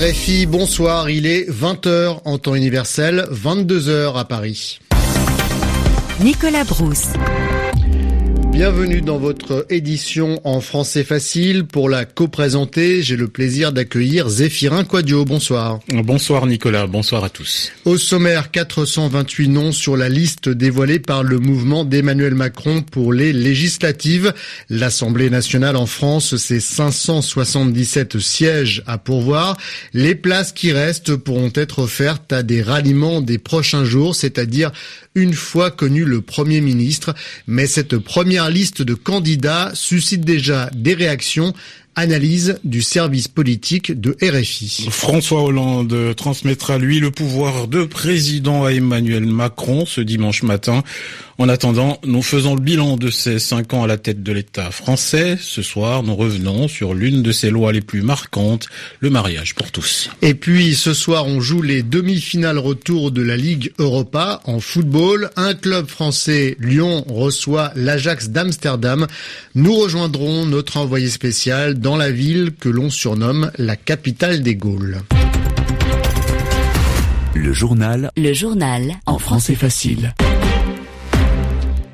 RFI, bonsoir, il est 20h en temps universel, 22h à Paris. Nicolas Brousse. Bienvenue dans votre édition en français facile. Pour la co-présenter, j'ai le plaisir d'accueillir Zéphirin Quadio. Bonsoir. Bonsoir Nicolas, bonsoir à tous. Au sommaire, 428 noms sur la liste dévoilée par le mouvement d'Emmanuel Macron pour les législatives. L'Assemblée nationale en France, c'est 577 sièges à pourvoir. Les places qui restent pourront être offertes à des ralliements des prochains jours, c'est-à-dire une fois connu le Premier ministre. Mais cette première liste de candidats suscite déjà des réactions Analyse du service politique de RFI. François Hollande transmettra lui le pouvoir de président à Emmanuel Macron ce dimanche matin. En attendant, nous faisons le bilan de ces cinq ans à la tête de l'État français. Ce soir, nous revenons sur l'une de ses lois les plus marquantes, le mariage pour tous. Et puis, ce soir, on joue les demi-finales retour de la Ligue Europa en football. Un club français, Lyon, reçoit l'Ajax d'Amsterdam. Nous rejoindrons notre envoyé spécial dans la ville que l'on surnomme la capitale des Gaules. Le journal. Le journal. En français facile.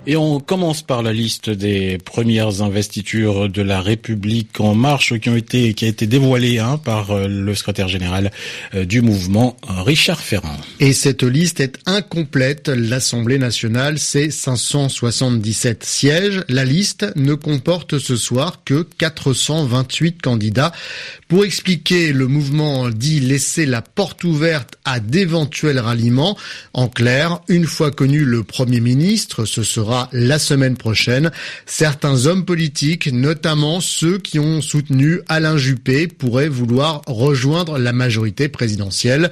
Et on commence par la liste des premières investitures de la République en marche qui ont été qui a été dévoilée hein, par euh, le secrétaire général euh, du mouvement Richard Ferrand. Et cette liste est incomplète. L'Assemblée nationale c'est 577 sièges. La liste ne comporte ce soir que 428 candidats. Pour expliquer, le mouvement dit laisser la porte ouverte à d'éventuels ralliements. En clair, une fois connu le Premier ministre, ce sera la semaine prochaine. Certains hommes politiques, notamment ceux qui ont soutenu Alain Juppé, pourraient vouloir rejoindre la majorité présidentielle.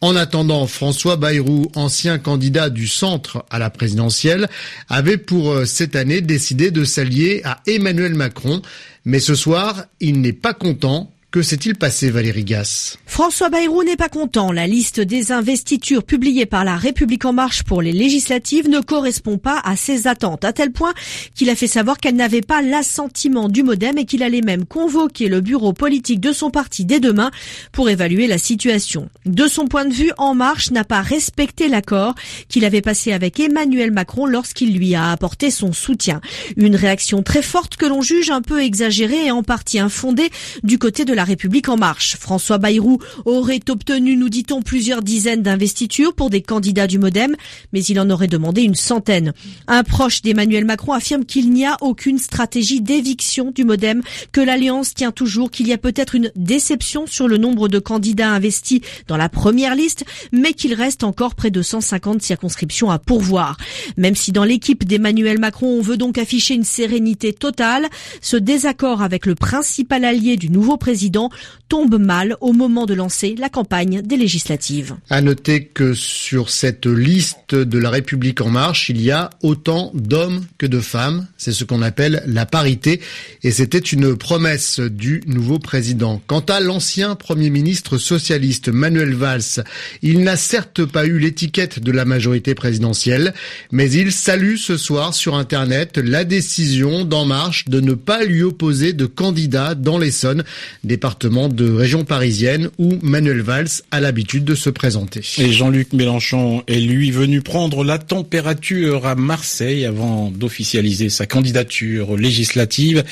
En attendant, François Bayrou, ancien candidat du centre à la présidentielle, avait pour euh, cette année décidé de s'allier à Emmanuel Macron. Mais ce soir, il n'est pas content que s'est-il passé, Valérie Gasse François Bayrou n'est pas content. La liste des investitures publiée par la République en marche pour les législatives ne correspond pas à ses attentes, à tel point qu'il a fait savoir qu'elle n'avait pas l'assentiment du modem et qu'il allait même convoquer le bureau politique de son parti dès demain pour évaluer la situation. De son point de vue, En Marche n'a pas respecté l'accord qu'il avait passé avec Emmanuel Macron lorsqu'il lui a apporté son soutien. Une réaction très forte que l'on juge un peu exagérée et en partie infondée du côté de la République en marche. François Bayrou aurait obtenu, nous dit-on, plusieurs dizaines d'investitures pour des candidats du Modem, mais il en aurait demandé une centaine. Un proche d'Emmanuel Macron affirme qu'il n'y a aucune stratégie d'éviction du Modem, que l'Alliance tient toujours, qu'il y a peut-être une déception sur le nombre de candidats investis dans la première liste, mais qu'il reste encore près de 150 circonscriptions à pourvoir. Même si dans l'équipe d'Emmanuel Macron, on veut donc afficher une sérénité totale, ce désaccord avec le principal allié du nouveau président président tombe mal au moment de lancer la campagne des législatives. À noter que sur cette liste de la République en marche, il y a autant d'hommes que de femmes. C'est ce qu'on appelle la parité et c'était une promesse du nouveau président. Quant à l'ancien premier ministre socialiste Manuel Valls, il n'a certes pas eu l'étiquette de la majorité présidentielle, mais il salue ce soir sur Internet la décision d'En Marche de ne pas lui opposer de candidat dans l'Essonne, département de région parisienne où Manuel Valls a l'habitude de se présenter. Et Jean-Luc Mélenchon est lui venu prendre la température à Marseille avant d'officialiser sa candidature législative.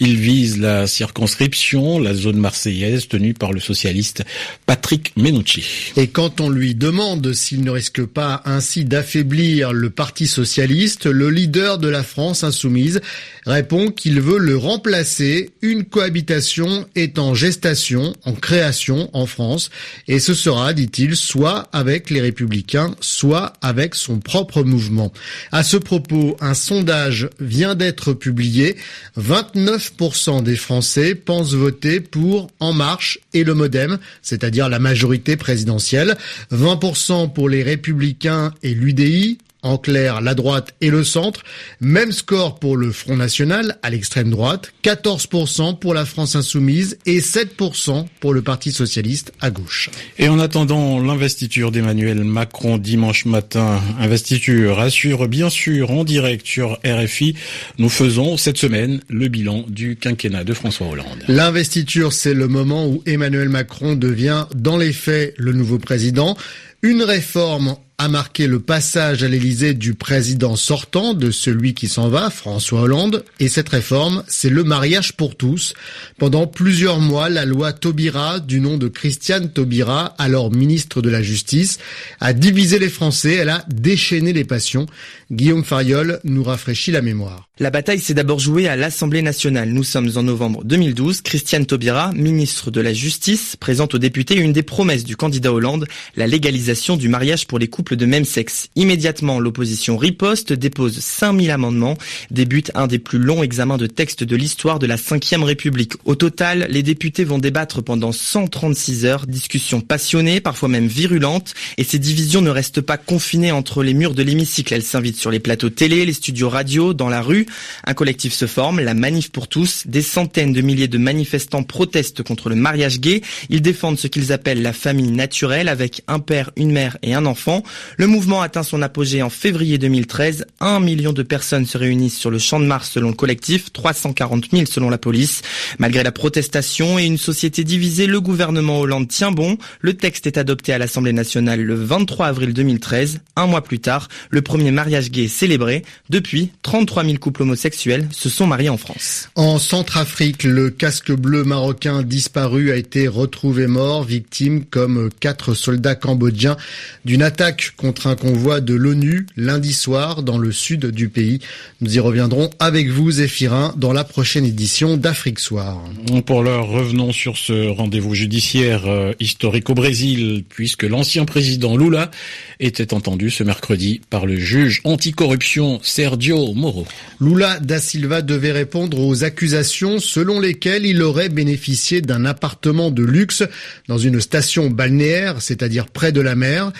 Il vise la circonscription, la zone marseillaise tenue par le socialiste Patrick Menucci. Et quand on lui demande s'il ne risque pas ainsi d'affaiblir le Parti socialiste, le leader de la France insoumise répond qu'il veut le remplacer. Une cohabitation étant gestation, en création en France, et ce sera, dit-il, soit avec les républicains, soit avec son propre mouvement. À ce propos, un sondage vient d'être publié. 29% des Français pensent voter pour En Marche et le Modem, c'est-à-dire la majorité présidentielle. 20% pour les républicains et l'UDI, en clair la droite et le centre. Même score pour le Front National à l'extrême droite, 14% pour la France Insoumise et 7% pour le Parti Socialiste à gauche. Et en attendant l'investiture d'Emmanuel Macron dimanche matin, investiture assure bien sûr en direct sur RFI, nous faisons cette semaine le bilan du quinquennat de François Hollande. L'investiture, c'est le moment où Emmanuel Macron devient dans les faits le nouveau président. Une réforme a marqué le passage à l'Élysée du président sortant, de celui qui s'en va, François Hollande. Et cette réforme, c'est le mariage pour tous. Pendant plusieurs mois, la loi Taubira, du nom de Christiane Taubira, alors ministre de la Justice, a divisé les Français. Elle a déchaîné les passions. Guillaume Fariol nous rafraîchit la mémoire. La bataille s'est d'abord jouée à l'Assemblée nationale. Nous sommes en novembre 2012. Christiane Taubira, ministre de la Justice, présente aux députés une des promesses du candidat Hollande, la légalisation du mariage pour les couples de même sexe. Immédiatement, l'opposition riposte, dépose 5000 amendements, débute un des plus longs examens de textes de l'histoire de la Ve République. Au total, les députés vont débattre pendant 136 heures, discussions passionnées, parfois même virulentes, et ces divisions ne restent pas confinées entre les murs de l'hémicycle. Elles s'invitent sur les plateaux télé, les studios radio, dans la rue. Un collectif se forme, la Manif pour tous. Des centaines de milliers de manifestants protestent contre le mariage gay. Ils défendent ce qu'ils appellent la famille naturelle avec un père, une mère et un enfant. Le mouvement atteint son apogée en février 2013. Un million de personnes se réunissent sur le champ de Mars selon le collectif, 340 000 selon la police. Malgré la protestation et une société divisée, le gouvernement Hollande tient bon. Le texte est adopté à l'Assemblée nationale le 23 avril 2013. Un mois plus tard, le premier mariage gay est célébré. Depuis, 33 000 couples homosexuels se sont mariés en France. En Centrafrique, le casque bleu marocain disparu a été retrouvé mort, victime comme quatre soldats cambodgiens d'une attaque contre un convoi de l'ONU lundi soir dans le sud du pays. Nous y reviendrons avec vous, Zéphirin, dans la prochaine édition d'Afrique Soir. Pour l'heure, revenons sur ce rendez-vous judiciaire euh, historique au Brésil, puisque l'ancien président Lula était entendu ce mercredi par le juge anticorruption Sergio Moro. Lula da Silva devait répondre aux accusations selon lesquelles il aurait bénéficié d'un appartement de luxe dans une station balnéaire, c'est-à-dire près de la mer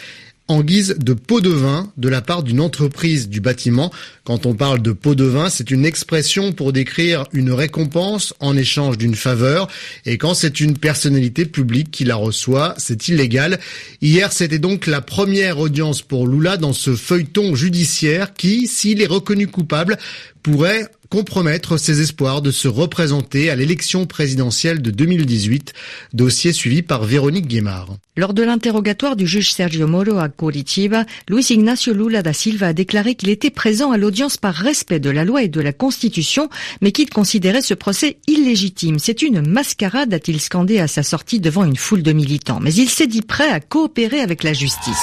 en guise de pot de vin de la part d'une entreprise du bâtiment. Quand on parle de pot de vin, c'est une expression pour décrire une récompense en échange d'une faveur. Et quand c'est une personnalité publique qui la reçoit, c'est illégal. Hier, c'était donc la première audience pour Lula dans ce feuilleton judiciaire qui, s'il est reconnu coupable, pourrait compromettre ses espoirs de se représenter à l'élection présidentielle de 2018, dossier suivi par Véronique Guémard. Lors de l'interrogatoire du juge Sergio Moro à Curitiba, Luis Ignacio Lula da Silva a déclaré qu'il était présent à l'audience par respect de la loi et de la Constitution, mais qu'il considérait ce procès illégitime. C'est une mascarade, a-t-il scandé à sa sortie devant une foule de militants. Mais il s'est dit prêt à coopérer avec la justice.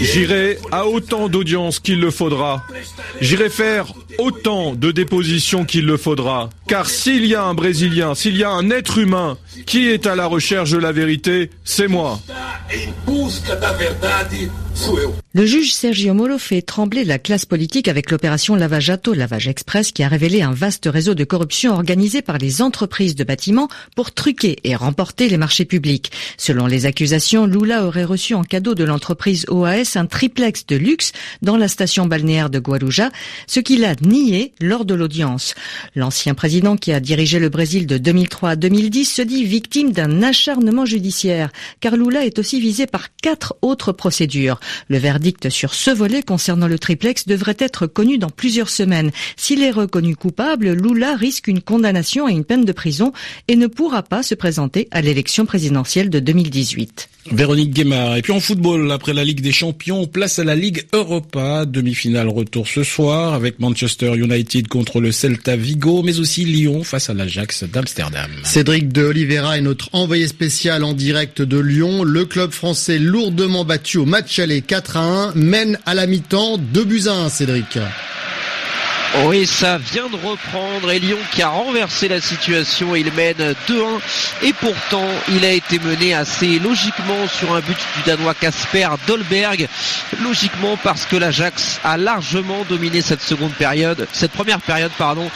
J'irai à autant d'audience qu'il le faudra. J'irai faire autant de dépositions qu'il le faudra. Car s'il y a un Brésilien, s'il y a un être humain qui est à la recherche de la vérité, c'est moi. Le juge Sergio Moro fait trembler la classe politique avec l'opération Lavajato, Lavage Express, qui a révélé un vaste réseau de corruption organisé par les entreprises de bâtiments pour truquer et remporter les marchés publics. Selon les accusations, Lula aurait reçu en cadeau de l'entreprise OAS un triplex de luxe dans la station balnéaire de Guarujá, ce qu'il a nié lors de l'audience. L'ancien président qui a dirigé le Brésil de 2003 à 2010 se dit victime d'un acharnement judiciaire, car Lula est aussi visé par quatre autres procédures. Le verdict sur ce volet concernant le triplex devrait être connu dans plusieurs semaines. S'il est reconnu coupable, Lula risque une condamnation et une peine de prison et ne pourra pas se présenter à l'élection présidentielle de 2018. Véronique Guémard. Et puis en football, après la Ligue des Champions, place à la Ligue Europa. Demi-finale retour ce soir avec Manchester United contre le Celta Vigo, mais aussi Lyon face à l'Ajax d'Amsterdam. Cédric de Oliveira est notre envoyé spécial en direct de Lyon. Le club français lourdement battu au match aller 4 à 1 mène à la mi-temps 2 buts à 1, Cédric. Oui, ça vient de reprendre et Lyon qui a renversé la situation. Il mène 2-1 et pourtant il a été mené assez logiquement sur un but du Danois Casper Dolberg. Logiquement parce que l'Ajax a largement dominé cette seconde période, cette première période pardon.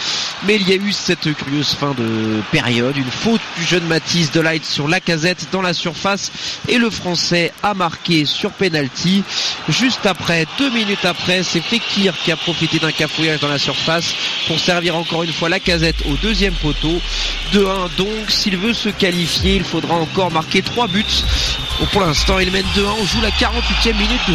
Mais il y a eu cette curieuse fin de période, une faute du jeune Mathis Delight sur la casette dans la surface et le Français a marqué sur penalty. Juste après, deux minutes après, c'est Fekir qui a profité d'un cafouillage dans la surface pour servir encore une fois la casette au deuxième poteau. 2-1 donc, s'il veut se qualifier, il faudra encore marquer trois buts. Bon, pour l'instant, il mène 2-1, on joue la 48e minute de